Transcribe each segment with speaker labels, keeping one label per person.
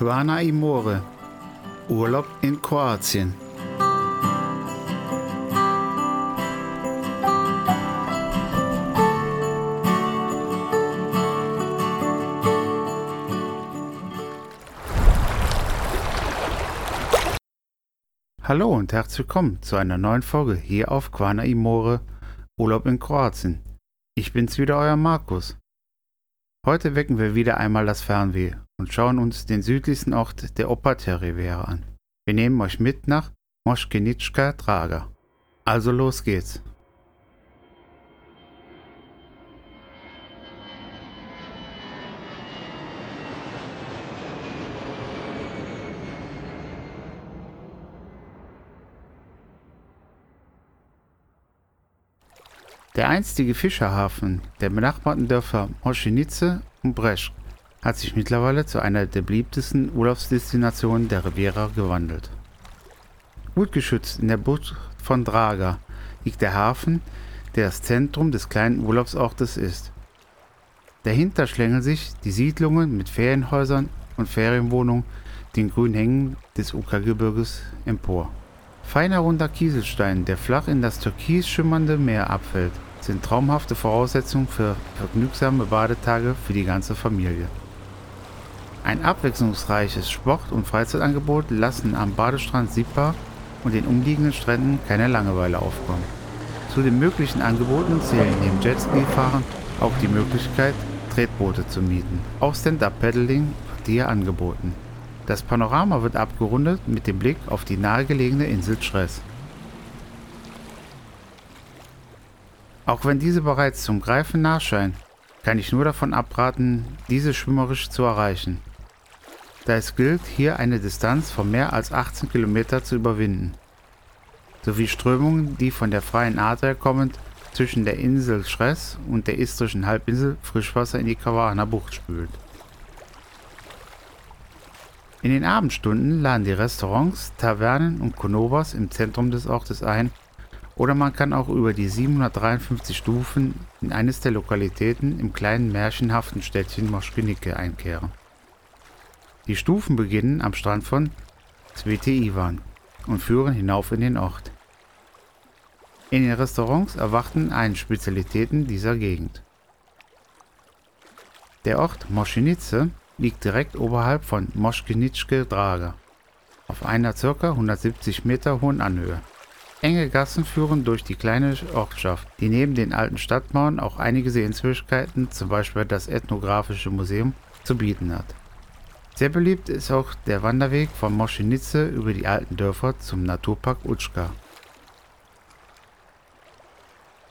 Speaker 1: Quana Imore. Urlaub in Kroatien. Hallo und herzlich willkommen zu einer neuen Folge hier auf Quana Imore Urlaub in Kroatien. Ich bin's wieder, euer Markus. Heute wecken wir wieder einmal das Fernweh und schauen uns den südlichsten Ort der Opater-Riviera an. Wir nehmen euch mit nach Moschkenitschka Draga. Also los geht's. Der einstige Fischerhafen der benachbarten Dörfer Moschenice und Bresch hat sich mittlerweile zu einer der beliebtesten Urlaubsdestinationen der Riviera gewandelt. Gut geschützt in der Bucht von Draga liegt der Hafen, der das Zentrum des kleinen Urlaubsortes ist. Dahinter schlängeln sich die Siedlungen mit Ferienhäusern und Ferienwohnungen den grünen Hängen des Uka-Gebirges empor. Feiner runder Kieselstein, der flach in das türkis schimmernde Meer abfällt, sind traumhafte Voraussetzungen für vergnügsame Badetage für die ganze Familie. Ein abwechslungsreiches Sport- und Freizeitangebot lassen am Badestrand Sipa und den umliegenden Stränden keine Langeweile aufkommen. Zu den möglichen Angeboten zählen neben Jetski-Fahren auch die Möglichkeit, Tretboote zu mieten. Auch Stand-Up-Paddling wird hier angeboten. Das Panorama wird abgerundet mit dem Blick auf die nahegelegene Insel Stress. Auch wenn diese bereits zum Greifen nah scheint, kann ich nur davon abraten, diese schwimmerisch zu erreichen. Da es gilt, hier eine Distanz von mehr als 18 Kilometer zu überwinden, sowie Strömungen, die von der freien Adria kommend zwischen der Insel Stress und der istrischen Halbinsel Frischwasser in die Kawana Bucht spült. In den Abendstunden laden die Restaurants, Tavernen und Konobas im Zentrum des Ortes ein oder man kann auch über die 753 Stufen in eines der Lokalitäten im kleinen märchenhaften Städtchen Moschkenike einkehren. Die Stufen beginnen am Strand von Svete Ivan und führen hinauf in den Ort. In den Restaurants erwarten einen Spezialitäten dieser Gegend. Der Ort Moschenice liegt direkt oberhalb von Moschkenitschke Draga, auf einer ca. 170 Meter hohen Anhöhe. Enge Gassen führen durch die kleine Ortschaft, die neben den alten Stadtmauern auch einige Sehenswürdigkeiten, zum Beispiel das Ethnographische Museum, zu bieten hat. Sehr beliebt ist auch der Wanderweg von Moschenice über die alten Dörfer zum Naturpark Utschka.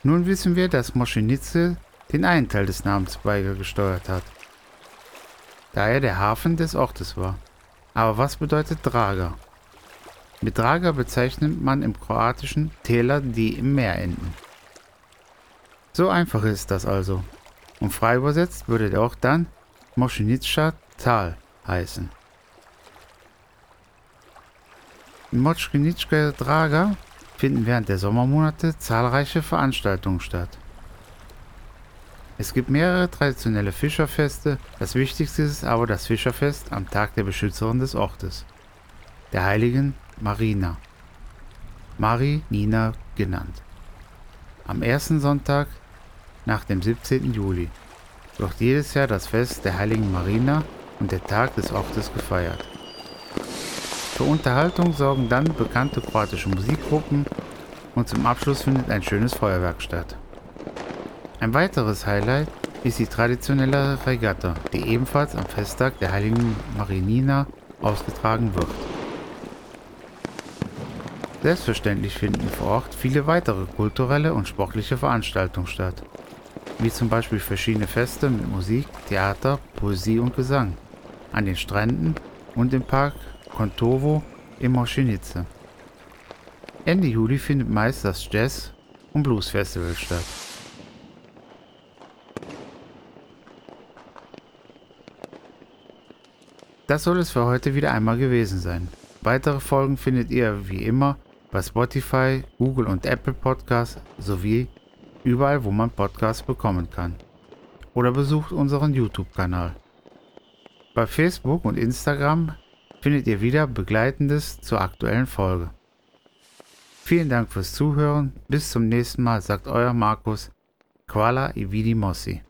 Speaker 1: Nun wissen wir, dass Moschenice den einen Teil des Namens beigesteuert hat da er der Hafen des Ortes war. Aber was bedeutet Draga? Mit Draga bezeichnet man im Kroatischen Täler, die im Meer enden. So einfach ist das also. Und frei übersetzt würde der Ort dann Moschenitscha Tal heißen. In Moschenitschka Draga finden während der Sommermonate zahlreiche Veranstaltungen statt. Es gibt mehrere traditionelle Fischerfeste, das wichtigste ist aber das Fischerfest am Tag der Beschützerin des Ortes, der heiligen Marina, Mari Nina genannt. Am ersten Sonntag nach dem 17. Juli wird jedes Jahr das Fest der heiligen Marina und der Tag des Ortes gefeiert. Für Unterhaltung sorgen dann bekannte kroatische Musikgruppen und zum Abschluss findet ein schönes Feuerwerk statt. Ein weiteres Highlight ist die traditionelle Regatta, die ebenfalls am Festtag der heiligen Marinina ausgetragen wird. Selbstverständlich finden vor Ort viele weitere kulturelle und sportliche Veranstaltungen statt, wie zum Beispiel verschiedene Feste mit Musik, Theater, Poesie und Gesang an den Stränden und im Park Kontovo in Moschenice. Ende Juli findet meist das Jazz- und Blues Festival statt. Das soll es für heute wieder einmal gewesen sein. Weitere Folgen findet ihr wie immer bei Spotify, Google und Apple Podcasts sowie überall, wo man Podcasts bekommen kann. Oder besucht unseren YouTube-Kanal. Bei Facebook und Instagram findet ihr wieder Begleitendes zur aktuellen Folge. Vielen Dank fürs Zuhören. Bis zum nächsten Mal, sagt euer Markus. Quala Ividi Mossi.